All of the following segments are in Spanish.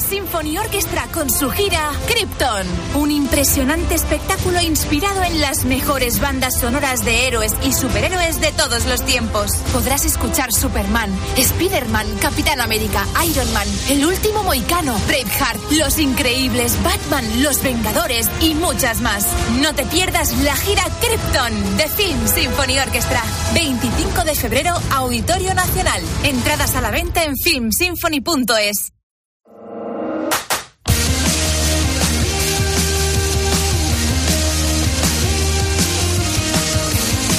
Symphony Orchestra con su gira Krypton. Un impresionante espectáculo inspirado en las mejores bandas sonoras de héroes y superhéroes de todos los tiempos. Podrás escuchar Superman, Spider-Man, Capitán América, Iron Man, El último Moicano, Braveheart, Los Increíbles, Batman, Los Vengadores y muchas más. No te pierdas la gira Krypton de Film Symphony Orchestra. 25 de febrero, Auditorio Nacional. Entradas a la venta en filmsymphony.es.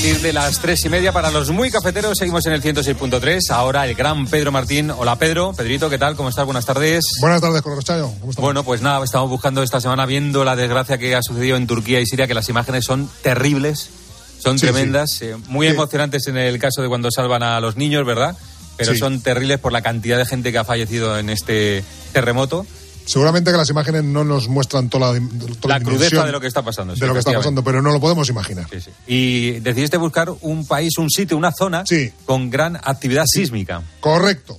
Partir de las tres y media para los muy cafeteros seguimos en el 106.3. Ahora el gran Pedro Martín. Hola Pedro, Pedrito, ¿qué tal? ¿Cómo estás? Buenas tardes. Buenas tardes, Corrochayo. ¿Cómo estás? Bueno, pues nada, estamos buscando esta semana viendo la desgracia que ha sucedido en Turquía y Siria, que las imágenes son terribles, son Sí, tremendas, eh, muy Sí. emocionantes en el caso de cuando salvan a los niños, ¿verdad? Pero son terribles por la cantidad de gente que ha fallecido en este terremoto. Seguramente que las imágenes no nos muestran toda la, toda La crudeza de lo que está pasando. sí, de lo que está pasando, pero no lo podemos imaginar. Sí, sí. Y decidiste buscar un país, un sitio, una zona Sí. con gran actividad sísmica. Correcto.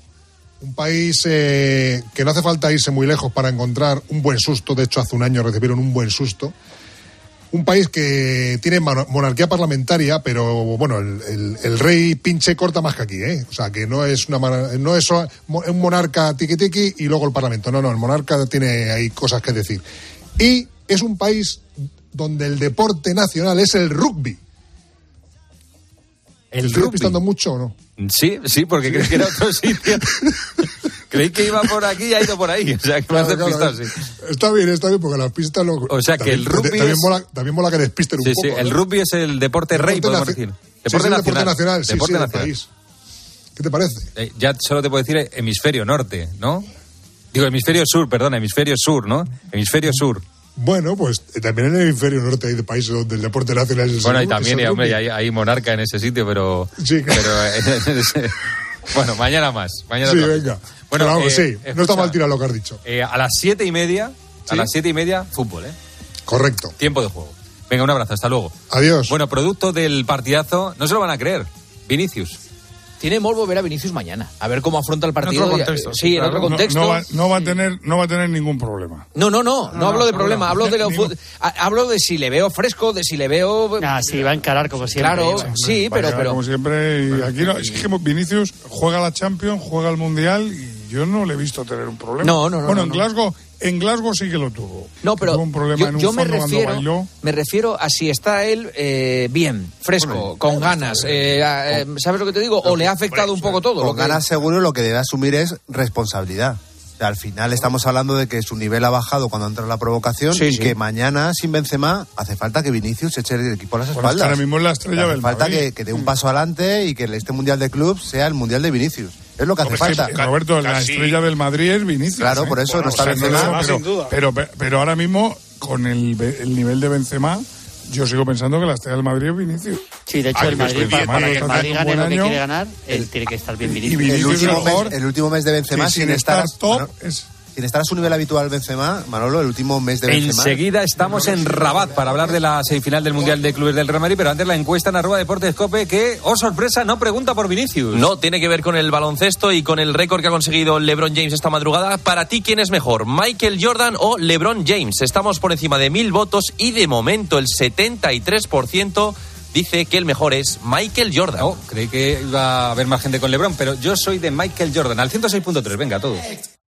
Un país eh, que no hace falta irse muy lejos para encontrar un buen susto. De hecho, hace un año recibieron un buen susto. Un país que tiene monarquía parlamentaria, pero bueno, el, el- el rey pinche corta más que aquí, ¿eh? O sea, que no es una no es un monarca tiqui tiqui y luego el parlamento. No, no, el monarca tiene ahí cosas que decir. Y es un país donde el deporte nacional es el rugby. El ¿Estoy rugby. despistando mucho o no? Sí, sí, porque creí que era otro sitio. creí que iba por aquí y ha ido por ahí. O sea, que me has Claro, claro, despistado, sí. Está bien, está bien, porque las pistas lo. O sea, que el rugby También, es- mola, también mola que despisten un Sí, poco. sí, el rugby es el deporte rey, Deporte podemos naci- decir. Sí, sí, el deporte nacional, sí, Deporte sí, del nacional. país. ¿Qué te parece? Eh, ya solo te puedo decir hemisferio norte, ¿no? Digo, hemisferio sur, perdón, hemisferio sur, ¿no? Hemisferio sur. Bueno, pues eh, también en el hemisferio norte hay de países donde el deporte nacional es el Bueno, y también, y, hombre, hay, hay monarca en ese sitio, pero... Sí. pero eh, bueno, mañana más. Mañana Sí, venga. Bueno, vamos, eh, sí, no está escucha, mal tirado lo que has dicho. eh, a las siete y media, a las siete y media, fútbol, ¿eh? Correcto. Tiempo de juego. Venga, un abrazo, hasta luego. Adiós. Bueno, producto del partidazo, no se lo van a creer. Vinicius. Tiene Morbo ver a Vinicius mañana. A ver cómo afronta el En partido. otro y- contexto. sí, en otro contexto. No, va, no va a tener, no va a tener ningún problema. No, no, no, no, hablo de problema, hablo de lo hablo de si le veo fresco, de si le veo Ah, sí, va a encarar como siempre. claro, sí, pero pero Como siempre, y aquí no, es que Vinicius juega la Champions, juega el Mundial y yo no le he visto tener un problema. No, no, no, Bueno, no, en. Glasgow, en Glasgow sí que lo tuvo. no, pero Tuvo un problema yo, en un yo me refiero bailó. me refiero a si está él eh, bien, fresco, con ganas, eh, eh, ¿sabes lo que te digo? O le ha afectado un poco todo, lo Con que- ganas seguro lo que debe asumir es responsabilidad. Al final estamos hablando de que su nivel ha bajado cuando entra la provocación Sí, y sí. que mañana sin Benzema hace falta que Vinicius eche el equipo a las Bueno, espaldas. ahora mismo es la estrella hace del falta que, que dé un paso adelante y que este mundial de clubs sea el mundial de Vinicius. Es lo que hace falta. que, Roberto, la estrella del Madrid es Vinicius. Claro, ¿eh? por eso no O está sea, Benzema. pero, sin duda. Pero, pero, pero ahora mismo, con el, el nivel de Benzema, yo sigo pensando que la estrella del Madrid es Vinicius. Sí, de hecho, Ay, el Madrid, para, para que el Madrid gane lo que año. quiere ganar, él tiene que estar bien Y Vinicius. El, último mes, el último mes de Benzema sin, sin estar, top Manolo, es sin estar a su nivel habitual Benzema, Manolo, el último mes de Benzema. Enseguida estamos en Rabat para hablar de la semifinal del Mundial de Clubes del Real Madrid, pero antes la encuesta en arroba Deportes Cope que, oh sorpresa, no pregunta por Vinicius. No, tiene que ver con el baloncesto y con el récord que ha conseguido LeBron James esta madrugada. Para ti, ¿quién es mejor? ¿Michael Jordan o LeBron James? Estamos por encima de mil votos y de momento el 73% dice que el mejor es Michael Jordan. No, creí que iba a haber más gente con LeBron, pero yo soy de Michael Jordan, al 106.3, venga, todos.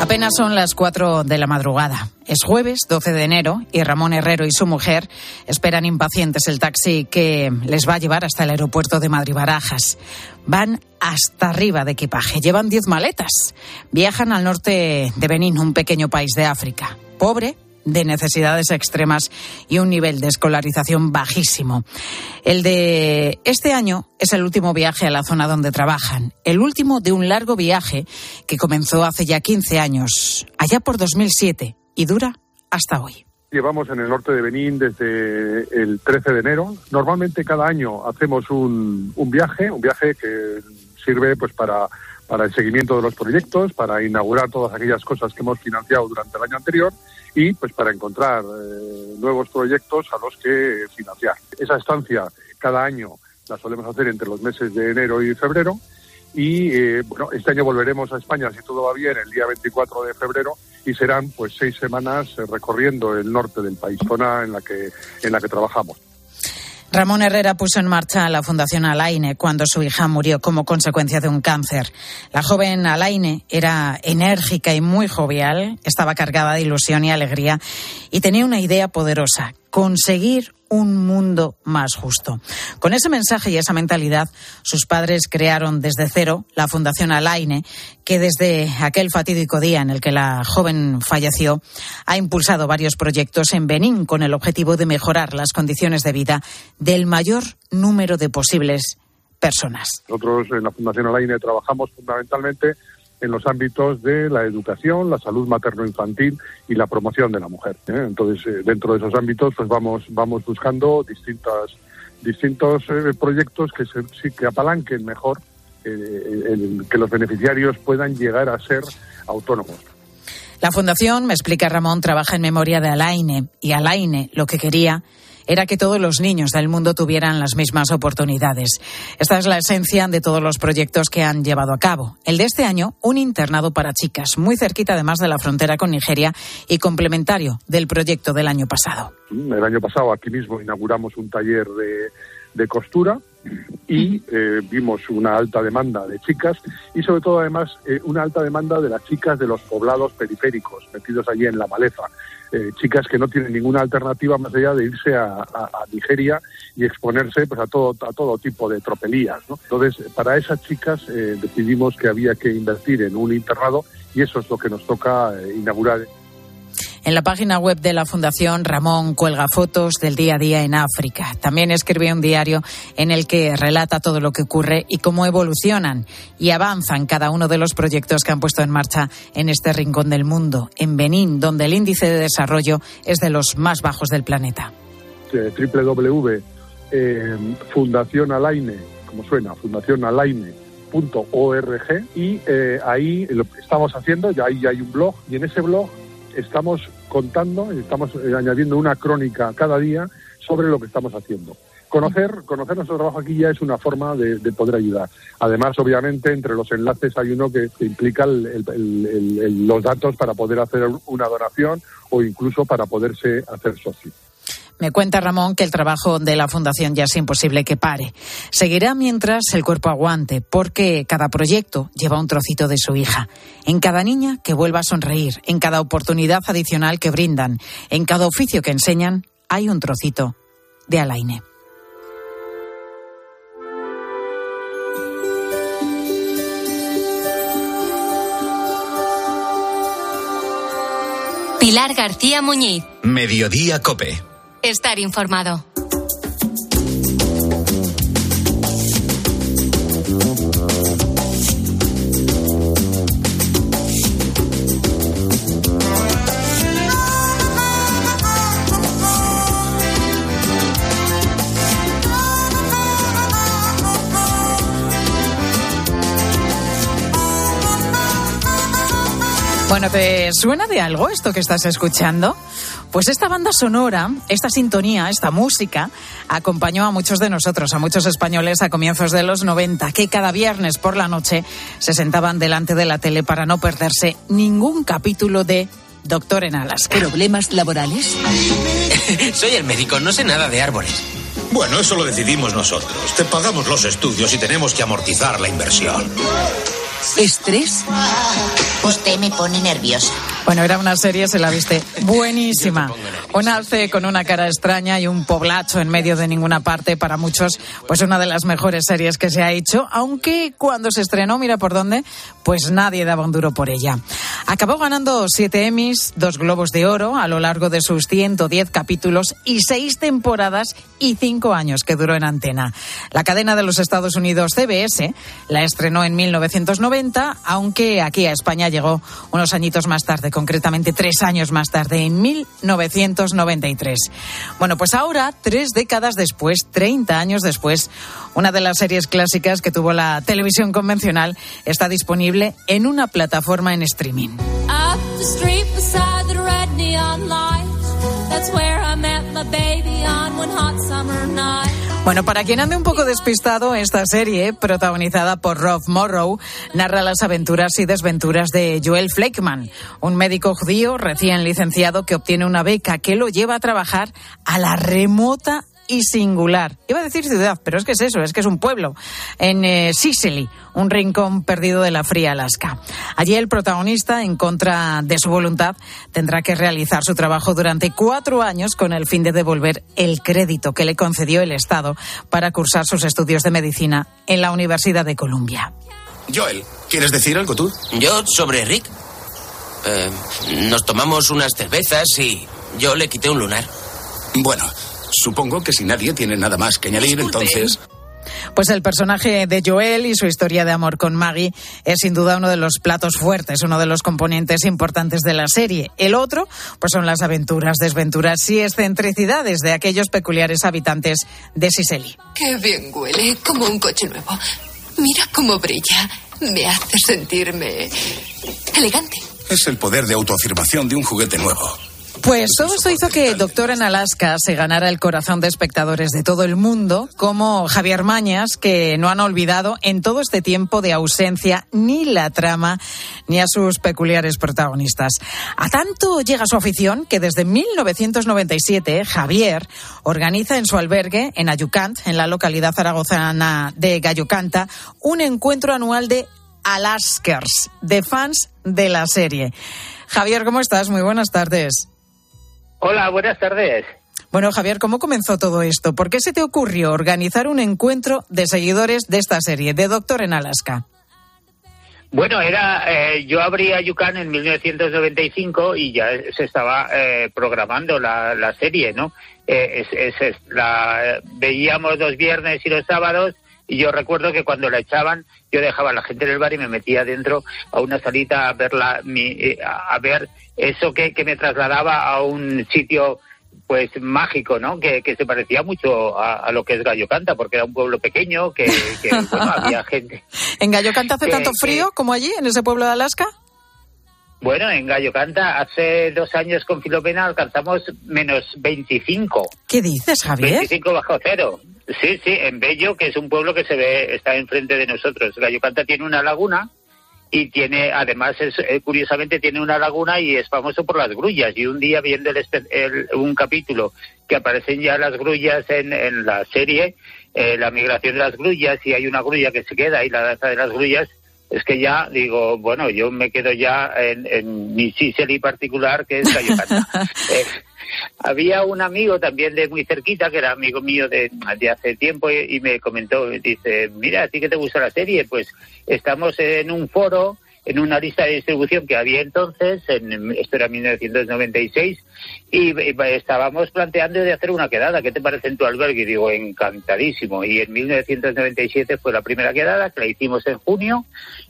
Apenas son las 4 de la madrugada. Es jueves 12 de enero y Ramón Herrero y su mujer esperan impacientes el taxi que les va a llevar hasta el aeropuerto de Madrid-Barajas. Van hasta arriba de equipaje. Llevan 10 maletas. Viajan al norte de Benín, un pequeño país de África. Pobre, de necesidades extremas y un nivel de escolarización bajísimo. El de este año es el último viaje a la zona donde trabajan, el último de un largo viaje que comenzó hace ya 15 años, allá por 2007, y dura hasta hoy. Llevamos en el norte de Benín desde el 13 de enero. Normalmente cada año hacemos un, viaje, un viaje que sirve pues para el seguimiento de los proyectos, para inaugurar todas aquellas cosas que hemos financiado durante el año anterior y pues para encontrar eh, nuevos proyectos a los que financiar. Esa estancia cada año la solemos hacer entre los meses de enero y febrero y eh, bueno, este año volveremos a España si todo va bien el día 24 de febrero y serán pues seis semanas eh, recorriendo el norte del país, zona en la que en la que trabajamos. Ramón Herrera puso en marcha la Fundación Alaine cuando su hija murió como consecuencia de un cáncer. La joven Alaine era enérgica y muy jovial, estaba cargada de ilusión y alegría y tenía una idea poderosa, conseguir un mundo más justo. Con ese mensaje y esa mentalidad, sus padres crearon desde cero la Fundación Alaine, que desde aquel fatídico día en el que la joven falleció, ha impulsado varios proyectos en Benín con el objetivo de mejorar las condiciones de vida del mayor número de posibles personas. Nosotros en la Fundación Alaine trabajamos fundamentalmente en los ámbitos de la educación, la salud materno-infantil y la promoción de la mujer. ¿eh? Entonces, eh, dentro de esos ámbitos, pues vamos, vamos buscando distintas, distintos eh, proyectos que, se, que apalanquen mejor el, que los beneficiarios puedan llegar a ser autónomos. La Fundación, me explica Ramón, trabaja en memoria de Alaine y Alaine lo que quería era que todos los niños del mundo tuvieran las mismas oportunidades. Esta es la esencia de todos los proyectos que han llevado a cabo. El de este año, un internado para chicas, muy cerquita además de la frontera con Nigeria y complementario del proyecto del año pasado. El año pasado aquí mismo inauguramos un taller de, costura y eh, vimos una alta demanda de chicas y sobre todo además eh, una alta demanda de las chicas de los poblados periféricos metidos allí en la maleza eh, chicas que no tienen ninguna alternativa más allá de irse a, Nigeria y exponerse pues a todo a todo tipo de tropelías. Entonces, para esas chicas eh, decidimos que había que invertir en un internado y eso es lo que nos toca eh, inaugurar. En la página web de la Fundación, Ramón cuelga fotos del día a día en África. También escribe un diario en el que relata todo lo que ocurre y cómo evolucionan y avanzan cada uno de los proyectos que han puesto en marcha en este rincón del mundo, en Benín, donde el índice de desarrollo es de los más bajos del planeta. www.fundacionalaine, eh, como suena, fundacionalaine.org y eh, ahí lo estamos haciendo, ya ahí hay un blog y en ese blog estamos contando, estamos eh, añadiendo una crónica cada día sobre lo que estamos haciendo. Conocer, conocer nuestro trabajo aquí ya es una forma de, poder ayudar. Además, obviamente, entre los enlaces hay uno que, implica los datos para poder hacer una donación o incluso para poderse hacer socio. Me cuenta Ramón que el trabajo de la Fundación ya es imposible que pare. Seguirá mientras el cuerpo aguante, porque cada proyecto lleva un trocito de su hija. En cada niña que vuelva a sonreír, en cada oportunidad adicional que brindan, en cada oficio que enseñan, hay un trocito de Alaine. Pilar García Muñiz. Mediodía Cope. Estar informado. Bueno, ¿te suena de algo esto que estás escuchando? Pues esta banda sonora, esta sintonía, esta música, acompañó a muchos de nosotros, a muchos españoles a comienzos de los 90, que cada viernes por la noche se sentaban delante de la tele para no perderse ningún capítulo de Doctor en Alaska. ¿Problemas laborales? Soy el médico, no sé nada de árboles. Bueno, eso lo decidimos nosotros. Te pagamos los estudios y tenemos que amortizar la inversión. ¿Estrés? Usted me pone nerviosa. Bueno, era una serie, se la viste, buenísima. Un alce con una cara extraña y un poblacho en medio de ninguna parte, para muchos, pues una de las mejores series que se ha hecho, aunque cuando se estrenó, mira por dónde, pues nadie daba un duro por ella. Acabó ganando siete Emmys, dos Globos de Oro a lo largo de sus 110 capítulos y seis temporadas y cinco años que duró en antena. La cadena de los Estados Unidos CBS la estrenó en 1990, aunque aquí a España llegó unos añitos más tarde concretamente tres años más tarde, en 1993. Bueno, pues ahora, tres décadas después, 30 años después, una de las series clásicas que tuvo la televisión convencional está disponible en una plataforma en streaming. Bueno, para quien ande un poco despistado, esta serie, protagonizada por Rob Morrow, narra las aventuras y desventuras de Joel Fleckman, un médico judío recién licenciado que obtiene una beca que lo lleva a trabajar a la remota y singular. Iba a decir ciudad, pero es que es eso, es que es un pueblo. En eh, Sicily, un rincón perdido de la fría Alaska. Allí el protagonista, en contra de su voluntad, tendrá que realizar su trabajo durante cuatro años con el fin de devolver el crédito que le concedió el Estado para cursar sus estudios de medicina en la Universidad de Columbia. Joel, ¿quieres decir algo tú? Yo sobre Rick. Eh, nos tomamos unas cervezas y yo le quité un lunar. Bueno, Supongo que si nadie tiene nada más que añadir, entonces. Pues el personaje de Joel y su historia de amor con Maggie es sin duda uno de los platos fuertes, uno de los componentes importantes de la serie. El otro, pues son las aventuras, desventuras y excentricidades de aquellos peculiares habitantes de Sicily. Qué bien huele, como un coche nuevo. Mira cómo brilla. Me hace sentirme elegante. Es el poder de autoafirmación de un juguete nuevo. Pues todo esto hizo que Doctor en Alaska se ganara el corazón de espectadores de todo el mundo, como Javier Mañas, que no han olvidado en todo este tiempo de ausencia ni la trama ni a sus peculiares protagonistas. A tanto llega su afición que desde 1997 Javier organiza en su albergue en Ayucant, en la localidad zaragozana de Gayocanta, un encuentro anual de Alaskers, de fans de la serie. Javier, ¿cómo estás? Muy buenas tardes. Hola, buenas tardes. Bueno, Javier, ¿cómo comenzó todo esto? ¿Por qué se te ocurrió organizar un encuentro de seguidores de esta serie, de Doctor en Alaska? Bueno, era eh, yo abrí a Yucán en 1995 y ya se estaba eh, programando la, serie, ¿no? Eh, es, la veíamos los viernes y los sábados y yo recuerdo que cuando la echaban yo dejaba a la gente en el bar y me metía dentro a una salita a ver a ver eso que, me trasladaba a un sitio pues mágico, ¿no? Que, se parecía mucho a, lo que es Gallo Canta, porque era un pueblo pequeño, que, bueno, había gente. ¿En Gallo Canta hace tanto frío como allí, en ese pueblo de Alaska? Bueno, en Gallo Canta hace dos años con Filomena alcanzamos menos 25. ¿Qué dices, Javier? 25 bajo cero. Sí, sí, en Bello, que es un pueblo que se ve, está enfrente de nosotros. Gallo Canta tiene una laguna y tiene, además, es, eh, curiosamente tiene una laguna y es famoso por las grullas. Y un día viendo el, un capítulo que aparecen ya las grullas en, en la serie, eh, la migración de las grullas, y hay una grulla que se queda y la danza de las grullas, es que ya digo, bueno, yo me quedo ya en, en mi Sicily particular, que es Cayocata. eh, había un amigo también de muy cerquita, que era amigo mío de, de hace tiempo, y, me comentó, dice, mira, ¿a ti que te gusta la serie? Pues estamos en un foro, en una lista de distribución que había entonces, en, esto era 1996, y, estábamos planteando de hacer una quedada. ¿Qué te parece en tu albergue? Y digo, encantadísimo. Y en 1997 fue la primera quedada, que la hicimos en junio,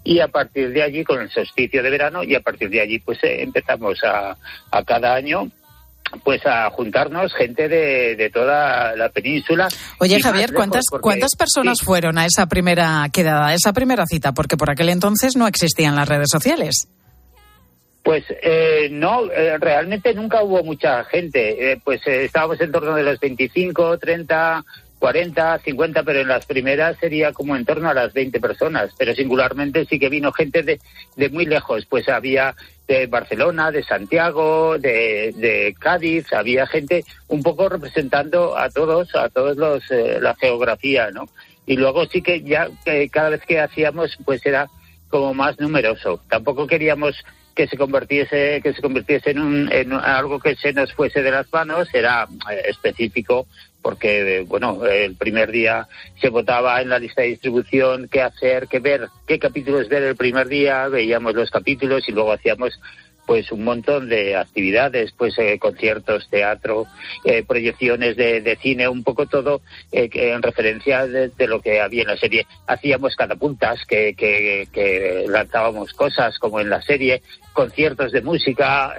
y a partir de allí, con el solsticio de verano, y a partir de allí, pues eh, empezamos a, a cada año pues a juntarnos gente de, de toda la península. Oye, Javier, ¿cuántas, ¿cuántas personas fueron a esa primera quedada, a esa primera cita? Porque por aquel entonces no existían las redes sociales. Pues eh, no, eh, realmente nunca hubo mucha gente. Eh, pues eh, estábamos en torno de los 25, 30, 40, 50, pero en las primeras sería como en torno a las 20 personas. Pero singularmente sí que vino gente de, de muy lejos. Pues había de Barcelona, de Santiago, de, de Cádiz, había gente un poco representando a todos, a todos los, eh, la geografía, ¿no? Y luego sí que ya eh, cada vez que hacíamos, pues era como más numeroso. Tampoco queríamos que se convirtiese que se convirtiese en, un, en algo que se nos fuese de las manos era eh, específico porque bueno el primer día se votaba en la lista de distribución qué hacer qué ver qué capítulos ver el primer día veíamos los capítulos y luego hacíamos pues un montón de actividades, pues eh, conciertos, teatro, eh, proyecciones de, de, cine, un poco todo eh, en referencia de, de, lo que había en la serie. Hacíamos catapultas, que, que, que lanzábamos cosas como en la serie, conciertos de música,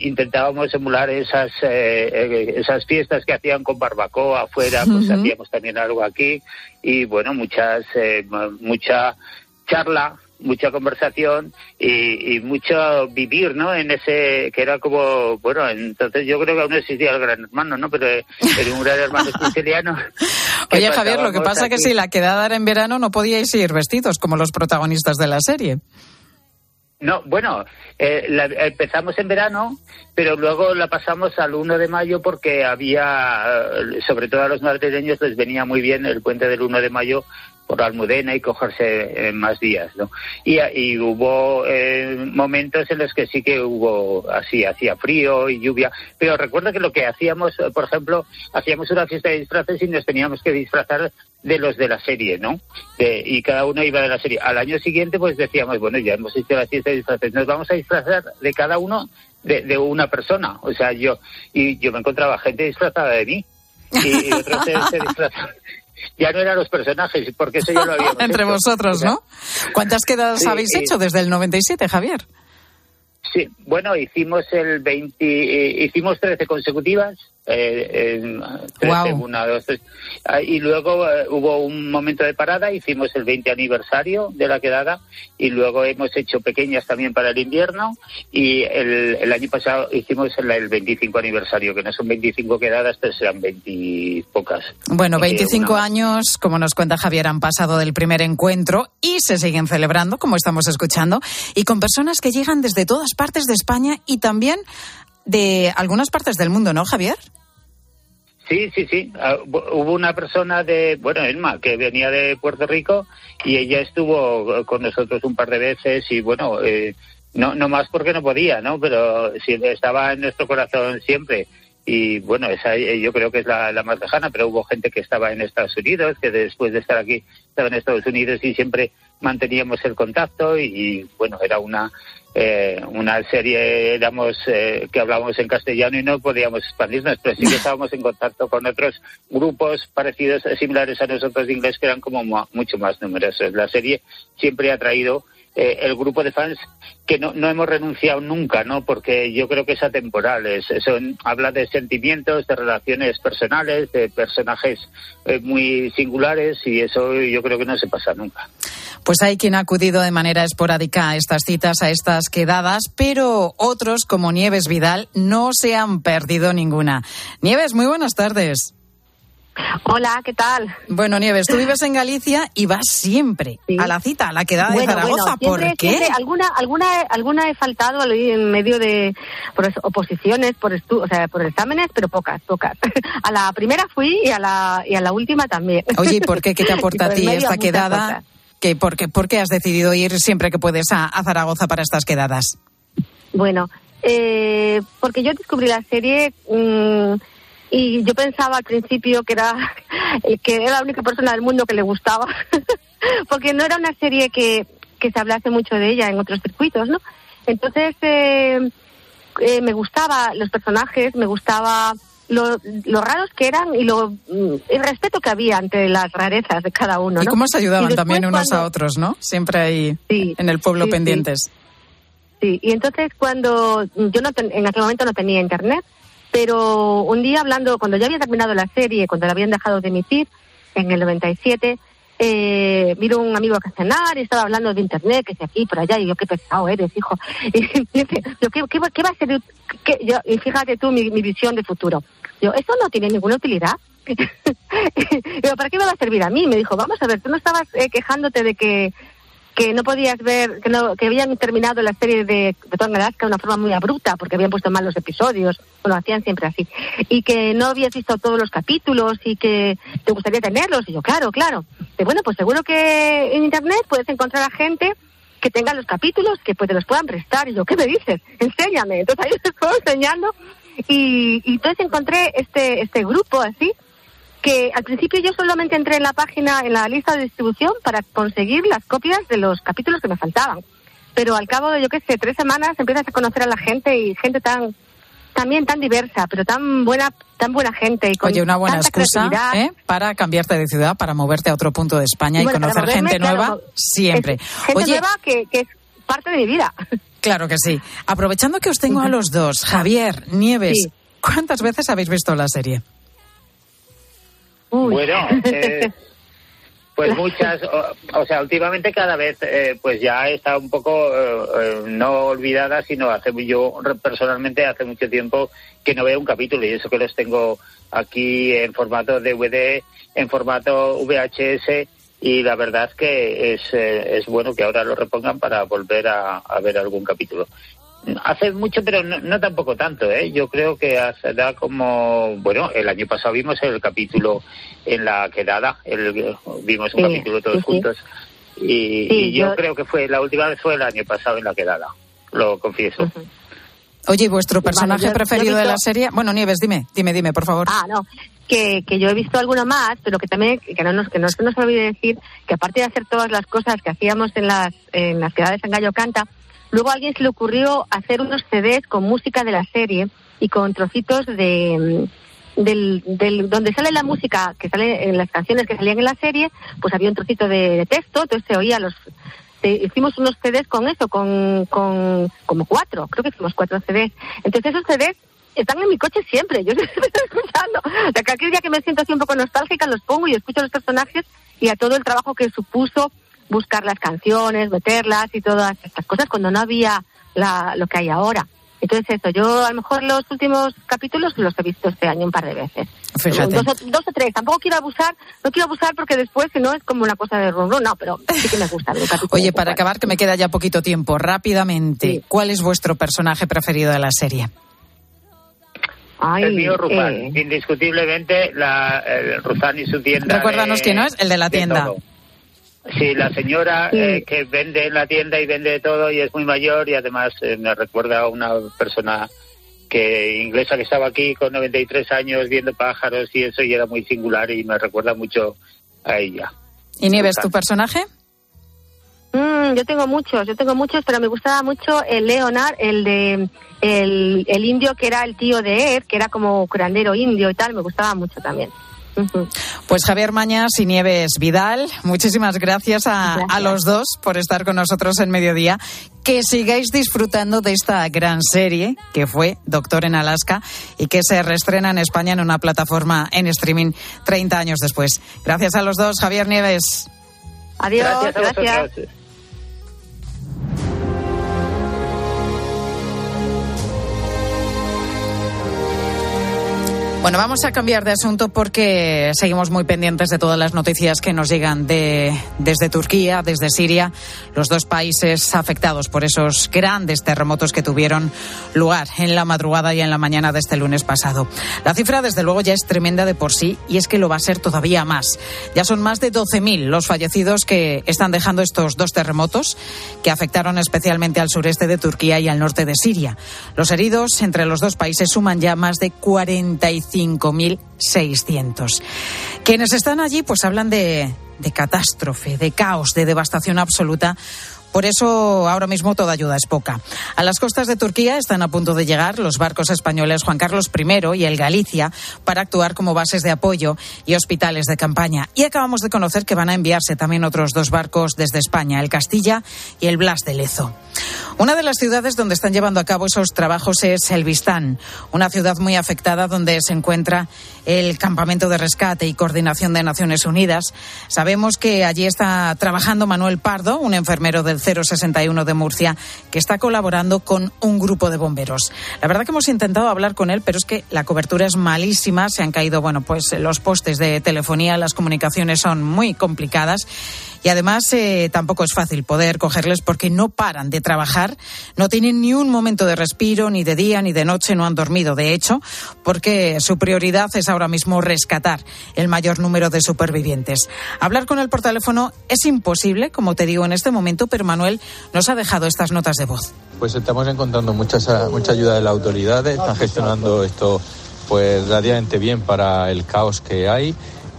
intentábamos emular esas esas fiestas que hacían con barbacoa afuera, pues uh -huh. hacíamos también algo aquí y bueno, muchas mucha charla mucha conversación y, y, mucho vivir, ¿no? En ese que era como, bueno, entonces yo creo que aún existía el gran hermano, ¿no? Pero era un gran hermano siciliano. Oye, Javier, lo que pasa es que si la quedada era en verano no podíais ir vestidos como los protagonistas de la serie. No, bueno, eh, la, empezamos en verano, pero luego la pasamos al 1 de mayo porque había, sobre todo a los madrileños les venía muy bien el puente del 1 de mayo por Almudena y cogerse en más días, ¿no? Y, y hubo eh, momentos en los que sí que hubo así, hacía frío y lluvia, pero recuerdo que lo que hacíamos, por ejemplo, hacíamos una fiesta de disfraces y nos teníamos que disfrazar de los de la serie, ¿no? De, y cada uno iba de la serie. Al año siguiente, pues decíamos, bueno, ya hemos hecho la fiesta de disfraces, nos vamos a disfrazar de cada uno de, de una persona. O sea, yo, y yo me encontraba gente disfrazada de mí. Y, y otros se, se disfrazaban ya no eran los personajes, porque eso ya lo habíamos Entre hecho. vosotros, ¿no? ¿Cuántas quedadas Sí, habéis hecho desde el 97, Javier? Sí, bueno, hicimos el 20, eh, hicimos 13 consecutivas, eh, 13, Guau. una, dos, tres, Ah, y luego eh, hubo un momento de parada, hicimos el 20 aniversario de la quedada, y luego hemos hecho pequeñas también para el invierno, y el, el año pasado hicimos el, el 25 aniversario, que no son 25 quedadas, pero serán 20 pocas. Bueno, Eh, 25 una- años, como nos cuenta Javier, han pasado del primer encuentro y se siguen celebrando, como estamos escuchando, y con personas que llegan desde todas partes de España y también de algunas partes del mundo, ¿no, Javier? Sí, sí, sí. Ah, hu- Hubo una persona de, bueno, Elma, que venía de Puerto Rico y ella estuvo eh, con nosotros un par de veces y bueno, eh, no, no más porque no podía, ¿no? Pero sí, estaba en nuestro corazón siempre. Y bueno, esa eh, yo creo que es la, más lejana, pero hubo gente que estaba en Estados Unidos, que después de estar aquí estaba en Estados Unidos y siempre manteníamos el contacto y, bueno, era una eh, una serie éramos eh, que hablábamos en castellano y no podíamos expandirnos, pero sí que estábamos en contacto con otros grupos parecidos, similares a nosotros de inglés, que eran como mu- mucho más numerosos. La serie siempre ha traído eh, el grupo de fans que no, no hemos renunciado nunca, ¿no? Porque yo creo que es atemporal. Es, son- habla de sentimientos, de relaciones personales, de personajes eh, muy singulares y eso yo creo que no se pasa nunca. Pues hay quien ha acudido de manera esporádica a estas citas, a estas quedadas, pero otros, como Nieves Vidal, no se han perdido ninguna. Nieves, muy buenas tardes. Hola, ¿qué tal? Bueno, Nieves, tú vives en Galicia y vas siempre a la cita, a la quedada de Zaragoza. bueno, siempre- ¿Por qué? siempre alguna, alguna, alguna he faltado en medio de por es- oposiciones, por estu o sea, por exámenes, pero pocas, pocas. A la primera fui y a la, y a la última también. Oye, ¿y por qué? ¿Qué te aporta a ti esta quedada? ¿Qué, por, qué, por qué has decidido ir siempre que puedes a, a Zaragoza para estas quedadas? Bueno, eh, porque yo descubrí la serie mm, y yo pensaba al principio que era que era la única persona del mundo que le gustaba, porque no era una serie que, que se hablase mucho de ella en otros circuitos, ¿no? Entonces eh, eh, me gustaba los personajes, me gustaba lo, lo raros que eran y lo mm, el respeto que había ante las rarezas de cada uno. Y ¿no? cómo se ayudaban después también unos cuando- a otros, ¿no? Siempre ahí en el pueblo sí, sí. pendientes. Sí, y entonces cuando yo no ten- en aquel momento no tenía internet, pero un día hablando, cuando ya había terminado la serie, cuando la habían dejado de emitir en el 97, eh, vino un amigo a cenar y estaba hablando de internet, que si aquí, por allá, y yo, qué pesado eres, hijo. Y dice, yo, ¿qué, qué, qué va a ser? qué? Yo, y fíjate tú mi, mi visión de futuro. Yo, eso no tiene ninguna utilidad. Digo, ¿para qué me va a servir a mí? Me dijo, vamos a ver, tú no estabas eh, quejándote de que que no podías ver, que, no, que habían terminado la serie de Alaska de una forma muy abrupta, porque habían puesto mal los episodios, o lo hacían siempre así, y que no habías visto todos los capítulos y que te gustaría tenerlos. Y yo, claro, claro. Y bueno, pues seguro que en Internet puedes encontrar a gente que tenga los capítulos, que pues te los puedan prestar. Y yo, ¿qué me dices? Enséñame. Entonces ahí te estoy enseñando. Y, y entonces encontré este, este grupo así, que al principio yo solamente entré en la página, en la lista de distribución para conseguir las copias de los capítulos que me faltaban. Pero al cabo de, yo qué sé, tres semanas empiezas a conocer a la gente y gente tan también tan diversa, pero tan buena, tan buena gente. Y con Oye, una buena tanta excusa. ¿eh? para cambiarte de ciudad, para moverte a otro punto de España y Bueno, conocer moverme, gente claro, nueva siempre. gente Oye, nueva que, que es parte de mi vida. claro que sí. Aprovechando que os tengo a los dos, Javier, Nieves, Sí. ¿cuántas veces habéis visto la serie? Bueno, eh, pues muchas, o, o sea, últimamente cada vez eh, pues ya está un poco eh, eh, no olvidada, sino hace yo personalmente hace mucho tiempo que no veo un capítulo y eso que los tengo aquí en formato DVD, en formato VHS y la verdad es que es, eh, es bueno que ahora lo repongan para volver a, a ver algún capítulo. Hace mucho, pero no, no tampoco tanto, ¿eh? Yo creo que hace da como, bueno, el año pasado vimos el capítulo en la quedada, el, vimos un Sí, capítulo todos sí, sí. juntos. Y, Sí, y yo, yo- creo que fue, la última vez fue el año pasado en la quedada, lo confieso. Oye, ¿y vuestro personaje yo preferido de la serie? Bueno, Nieves, dime, dime, dime, por favor. Ah, no. Que, que yo he visto alguno más, pero que también, que no nos, que no se nos olvide decir que aparte de hacer todas las cosas que hacíamos en las, en las quedadas en Gallo Canta, luego a alguien se le ocurrió hacer unos CDs con música de la serie y con trocitos de, mm, del, del, donde sale la música que sale en las canciones que salían en la serie, pues había un trocito de, texto, entonces se oía los, hicimos unos CDs con eso, con, con como cuatro, creo que hicimos cuatro CDs. Entonces esos CDs están en mi coche siempre, yo los estoy escuchando. O sea, cualquier día que me siento así un poco nostálgica los pongo y escucho los personajes y a todo el trabajo que supuso buscar las canciones, meterlas y todas estas cosas cuando no había la, lo que hay ahora. Entonces eso, yo a lo mejor los últimos capítulos los he visto este año un par de veces. Fíjate. Dos, o, dos o tres, tampoco quiero abusar, no quiero abusar porque después si no es como una cosa de ron, ron, no, pero sí que me gusta. Oye, para acabar, que me queda ya poquito tiempo, rápidamente, ¿cuál es vuestro personaje preferido de la serie? Ay, el mío Rufán, eh. indiscutiblemente la, el Rufán y su tienda. Recuérdanos de- quién no es, el de la tienda. todo. Sí, la señora Sí. eh, que vende en la tienda y vende de todo y es muy mayor y además eh, me recuerda a una persona que inglesa que estaba aquí con 93 años viendo pájaros y eso y era muy singular y me recuerda mucho a ella. ¿Y Nieves, tu personaje? Mm, yo tengo muchos, yo tengo muchos, pero me gustaba mucho el Leonard, el de el, el indio que era el tío de Ed, que era como curandero indio y tal, me gustaba mucho también. Pues Javier Mañas y Nieves Vidal, muchísimas gracias a, a los dos por estar con nosotros en mediodía. Que sigáis disfrutando de esta gran serie que fue Doctor en Alaska y que se reestrena en España en una plataforma en streaming 30 años después. Gracias a los dos, Javier Nieves. Adiós, Gracias a gracias. Bueno, vamos a cambiar de asunto porque seguimos muy pendientes de todas las noticias que nos llegan de, desde Turquía, desde Siria, los dos países afectados por esos grandes terremotos que tuvieron lugar en la madrugada y en la mañana de este lunes pasado. La cifra, desde luego, ya es tremenda de por sí y es que lo va a ser todavía más. Ya son más de 12.000 los fallecidos que están dejando estos dos terremotos que afectaron especialmente al sureste de Turquía y al norte de Siria. Los heridos entre los dos países suman ya más de 45.600. Quienes están allí pues hablan de, de catástrofe, de caos, de devastación absoluta Por eso ahora mismo toda ayuda es poca. A las costas de Turquía están a punto de llegar los barcos españoles Juan Carlos I y el Galicia para actuar como bases de apoyo y hospitales de campaña. Y acabamos de conocer que van a enviarse también otros dos barcos desde España, el Castilla y el Blas de Lezo. Una de las ciudades donde están llevando a cabo esos trabajos es Elbistán, una ciudad muy afectada donde se encuentra el campamento de rescate y coordinación de Naciones Unidas. Sabemos que allí está trabajando Manuel Pardo, un enfermero del 061 de Murcia, que está colaborando con un grupo de bomberos. La verdad que hemos intentado hablar con él, pero es que la cobertura es malísima, se han caído, bueno, pues los postes de telefonía, las comunicaciones son muy complicadas y además eh, tampoco es fácil poder cogerles porque no paran de trabajar, no tienen ni un momento de respiro, ni de día ni de noche, no han dormido, de hecho, porque su prioridad es ahora mismo rescatar el mayor número de supervivientes. Hablar con él por teléfono es imposible, como te digo en este momento, pero Manuel nos ha dejado estas notas de voz. Pues estamos encontrando mucha, mucha ayuda de las autoridades, están gestionando esto pues relativamente bien para el caos que hay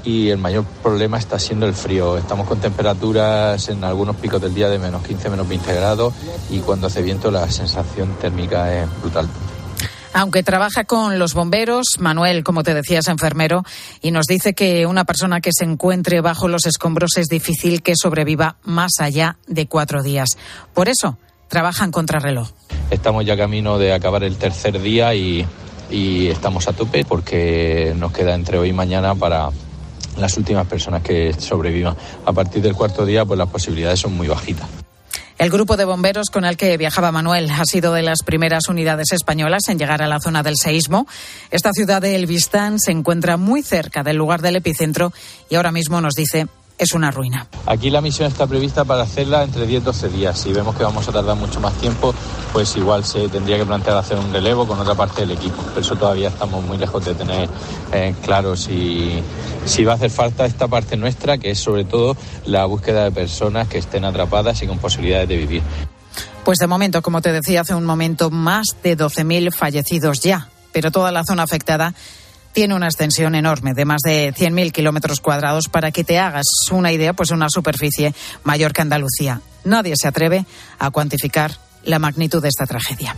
y el mayor problema está siendo el frío. Estamos con temperaturas en algunos picos del día de menos 15, menos 20 grados y cuando hace viento la sensación térmica es brutal. Aunque trabaja con los bomberos, Manuel, como te decía, es enfermero y nos dice que una persona que se encuentre bajo los escombros es difícil que sobreviva más allá de cuatro días. Por eso, trabajan contrarreloj. Estamos ya camino de acabar el tercer día y, y estamos a tope porque nos queda entre hoy y mañana para, las últimas personas que sobrevivan. A partir del cuarto día, pues las posibilidades son muy bajitas. El grupo de bomberos con el que viajaba Manuel ha sido de las primeras unidades españolas en llegar a la zona del seísmo. Esta ciudad de Elbistán se encuentra muy cerca del lugar del epicentro y ahora mismo nos dice es una ruina. Aquí la misión está prevista para hacerla entre 10 y 12 días. Si vemos que vamos a tardar mucho más tiempo, pues igual se tendría que plantear hacer un relevo con otra parte del equipo. Por eso todavía estamos muy lejos de tener eh, claro si, si va a hacer falta esta parte nuestra, que es sobre todo la búsqueda de personas que estén atrapadas y con posibilidades de vivir. Pues de momento, como te decía hace un momento, más de 12.000 fallecidos ya, pero toda la zona afectada tiene una extensión enorme de más de 100.000 kilómetros cuadrados. Para que te hagas una idea, pues una superficie mayor que Andalucía. Nadie se atreve a cuantificar la magnitud de esta tragedia.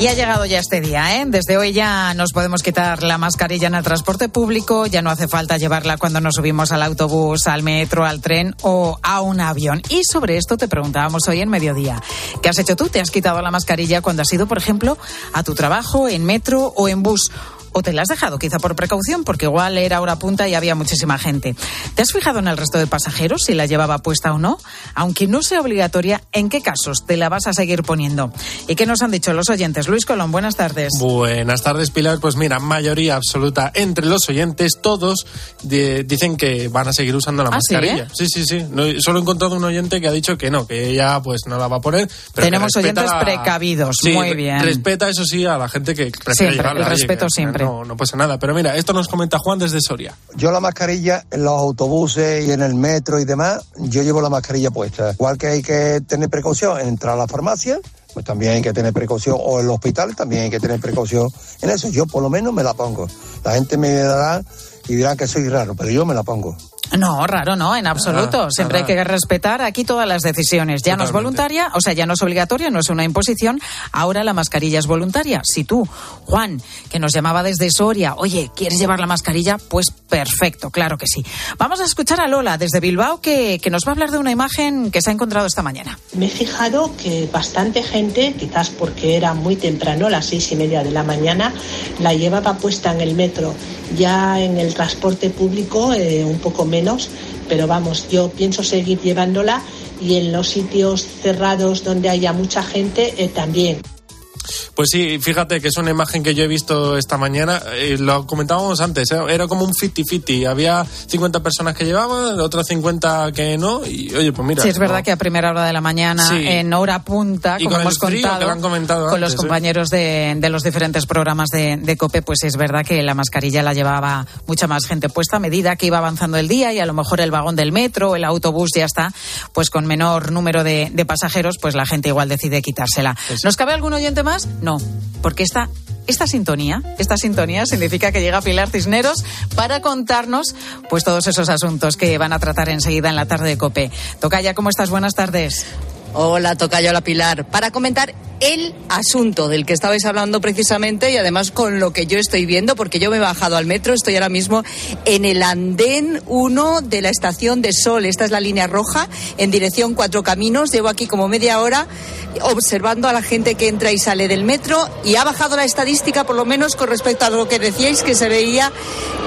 Y ha llegado ya este día, ¿eh? Desde hoy ya nos podemos quitar la mascarilla en el transporte público, ya no hace falta llevarla cuando nos subimos al autobús, al metro, al tren o a un avión. Y sobre esto te preguntábamos hoy en mediodía. ¿Qué has hecho tú? ¿Te has quitado la mascarilla cuando has ido, por ejemplo, a tu trabajo, en metro o en bus? O te la has dejado quizá por precaución porque igual era hora punta y había muchísima gente. ¿Te has fijado en el resto de pasajeros si la llevaba puesta o no? Aunque no sea obligatoria, ¿en qué casos te la vas a seguir poniendo? ¿Y qué nos han dicho los oyentes? Luis Colón, buenas tardes. Buenas tardes, Pilar. Pues mira, mayoría absoluta entre los oyentes, todos dicen que van a seguir usando la ¿Ah, sí, mascarilla. eh? Sí, sí, sí. No, solo he encontrado un oyente que ha dicho que no, que ella pues no la va a poner. pero Tenemos oyentes la- precavidos, Sí, muy bien. Respeta, eso sí, a la gente que prefiere Siempre, llevarla. el respeto siempre. No, no pasa nada. Pero mira, esto nos comenta Juan desde Soria. Yo la mascarilla en los autobuses y en el metro y demás, yo llevo la mascarilla puesta. Igual que hay que tener precaución en entrar a la farmacia, pues también hay que tener precaución, o en los hospitales también hay que tener precaución en eso. Yo por lo menos me la pongo. La gente me dará y dirá que soy raro, pero yo me la pongo. No, raro no, en absoluto. Ah, Siempre ah. hay que respetar aquí todas las decisiones. Ya no es voluntaria, o sea, ya no es obligatoria, no es una imposición. Ahora la mascarilla es voluntaria. Si tú, Juan, que nos llamaba desde Soria, oye, ¿quieres llevar la mascarilla? Pues perfecto, claro que sí. Vamos a escuchar a Lola desde Bilbao que, que nos va a hablar de una imagen que se ha encontrado esta mañana. Me he fijado que bastante gente, quizás porque era muy temprano, las seis y media de la mañana, la llevaba puesta en el metro. Ya en el transporte público eh, un poco menos, pero vamos, yo pienso seguir llevándola y en los sitios cerrados donde haya mucha gente eh, también. Pues sí, fíjate que es una imagen que yo he visto esta mañana, eh, lo comentábamos antes, ¿eh? era como un 50-50, había 50 personas que llevaban, otras 50 que no, y oye, pues mira. Sí, es verdad no- que a primera hora de la mañana, Sí. en hora punta, Y como con hemos contado, han comentado con los ¿eh? compañeros de, de los diferentes programas de, de COPE, pues es verdad que la mascarilla la llevaba mucha más gente puesta a medida que iba avanzando el día y a lo mejor el vagón del metro o el autobús ya está, pues con menor número de, de pasajeros, pues la gente igual decide quitársela. ¿Nos cabe algún oyente más? No. Porque esta esta sintonía, esta sintonía significa que llega Pilar Cisneros para contarnos pues todos esos asuntos que van a tratar enseguida en la tarde de Cope. Tocaya, ¿cómo estás? Buenas tardes. Hola, Tocayo, hola Pilar. Para comentar el asunto del que estabais hablando precisamente y además con lo que yo estoy viendo, porque yo me he bajado al metro, estoy ahora mismo en el andén 1 de la estación de Sol. Esta es la línea roja en dirección Cuatro Caminos. Llevo aquí como media hora observando a la gente que entra y sale del metro y ha bajado la estadística por lo menos con respecto a lo que decíais que se veía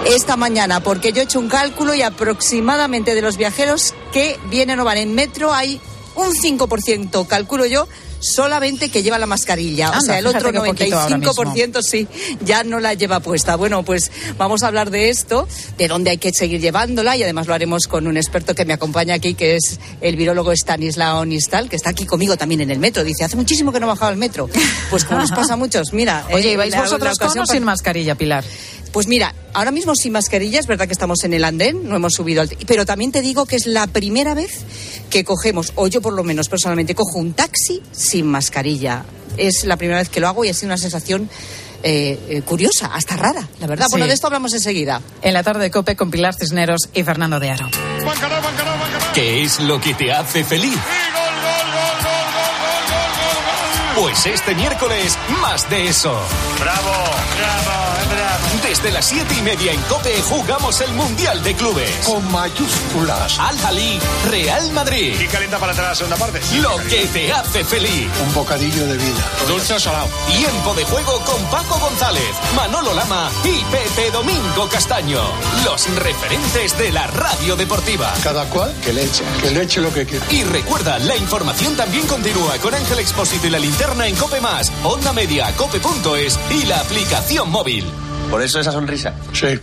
esta mañana, porque yo he hecho un cálculo y aproximadamente de los viajeros que vienen o van en metro hay un 5%, calculo yo, solamente que lleva la mascarilla. o sea, el otro 95% sí, ya no la lleva puesta. Bueno, pues vamos a hablar de esto, de dónde hay que seguir llevándola y además lo haremos con un experto que me acompaña aquí, que es el virólogo Stanislao Nistal, que está aquí conmigo también en el metro. Dice, hace muchísimo que no he bajado al metro. Pues como nos pasa a muchos, mira. Oye, ¿y vais vosotros con o sin mascarilla, Pilar? Pues mira, ahora mismo sin mascarilla, es verdad que estamos en el andén, no hemos subido al... Pero también te digo que es la primera vez que cogemos, o yo por lo menos personalmente, cojo un taxi sin mascarilla. Es la primera vez que lo hago y ha sido una sensación eh, eh, curiosa, hasta rara, la verdad. Bueno, de esto hablamos enseguida. En la tarde de COPE con Pilar Cisneros y Fernando de Aro. ¿Qué es lo que te hace feliz? Pues este miércoles, más de eso. ¡Bravo! ¡Bravo! ¡Bravo! Desde las siete y media en COPE jugamos el Mundial de Clubes. Con mayúsculas. Al Jalí, Real Madrid. Y calienta para entrar a la segunda parte. Lo que te hace feliz. Un bocadillo de vida. Dulce o salado. Tiempo de juego con Paco González, Manolo Lama y Pepe Domingo Castaño. Los referentes de la radio deportiva. Cada cual que le eche, que le eche lo que quiera. Y recuerda, la información también continúa con Ángel Expósito y la linterna en Cope Más, Onda Media, Cope.es y la aplicación móvil. Por eso esa sonrisa. Sí.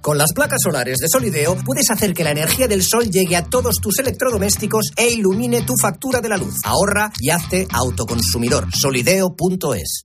Con las placas solares de Solideo puedes hacer que la energía del sol llegue a todos tus electrodomésticos e ilumine tu factura de la luz. Ahorra y hazte autoconsumidor. Solideo.es.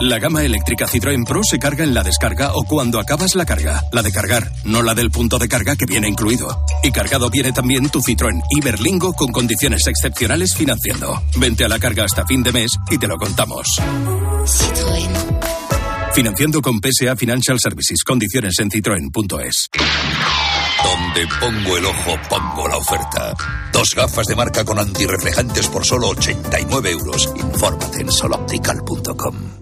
La gama eléctrica Citroën Pro se carga en la descarga o cuando acabas la carga. La de cargar, no la del punto de carga que viene incluido. Y cargado viene también tu Citroën Iberlingo con condiciones excepcionales financiando. Vente a la carga hasta fin de mes y te lo contamos. Citroën. Financiando con PSA Financial Services. Condiciones en citroen.es. Donde pongo el ojo, pongo la oferta. Dos gafas de marca con antirreflejantes por solo 89 euros. Infórmate en soloptical.com.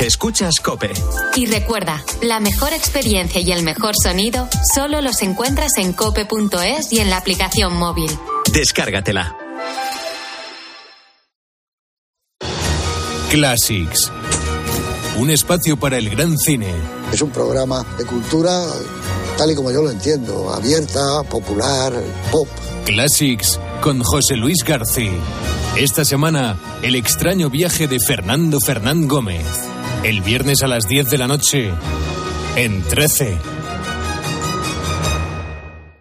Escuchas Cope. Y recuerda, la mejor experiencia y el mejor sonido solo los encuentras en cope.es y en la aplicación móvil. Descárgatela. Classics. Un espacio para el gran cine. Es un programa de cultura tal y como yo lo entiendo, abierta, popular, pop. Classics con José Luis García. Esta semana, el extraño viaje de Fernando Fernán Gómez. El viernes a las 10 de la noche, en 13.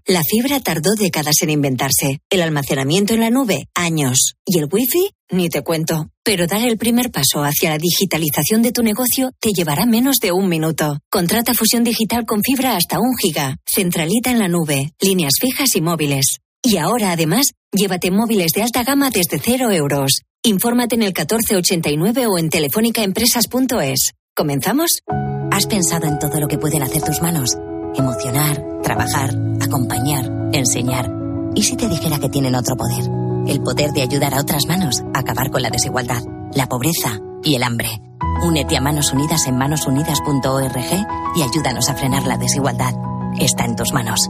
La fibra tardó décadas en inventarse, el almacenamiento en la nube, años, y el wifi, ni te cuento. Pero dar el primer paso hacia la digitalización de tu negocio te llevará menos de un minuto. Contrata fusión digital con fibra hasta un giga, centralita en la nube, líneas fijas y móviles. Y ahora, además, llévate móviles de alta gama desde cero euros. Infórmate en el 1489 o en telefónicaempresas.es. ¿Comenzamos? ¿Has pensado en todo lo que pueden hacer tus manos? Emocionar, trabajar, acompañar, enseñar. ¿Y si te dijera que tienen otro poder? El poder de ayudar a otras manos a acabar con la desigualdad, la pobreza y el hambre. Únete a Manos Unidas en manosunidas.org y ayúdanos a frenar la desigualdad. Está en tus manos.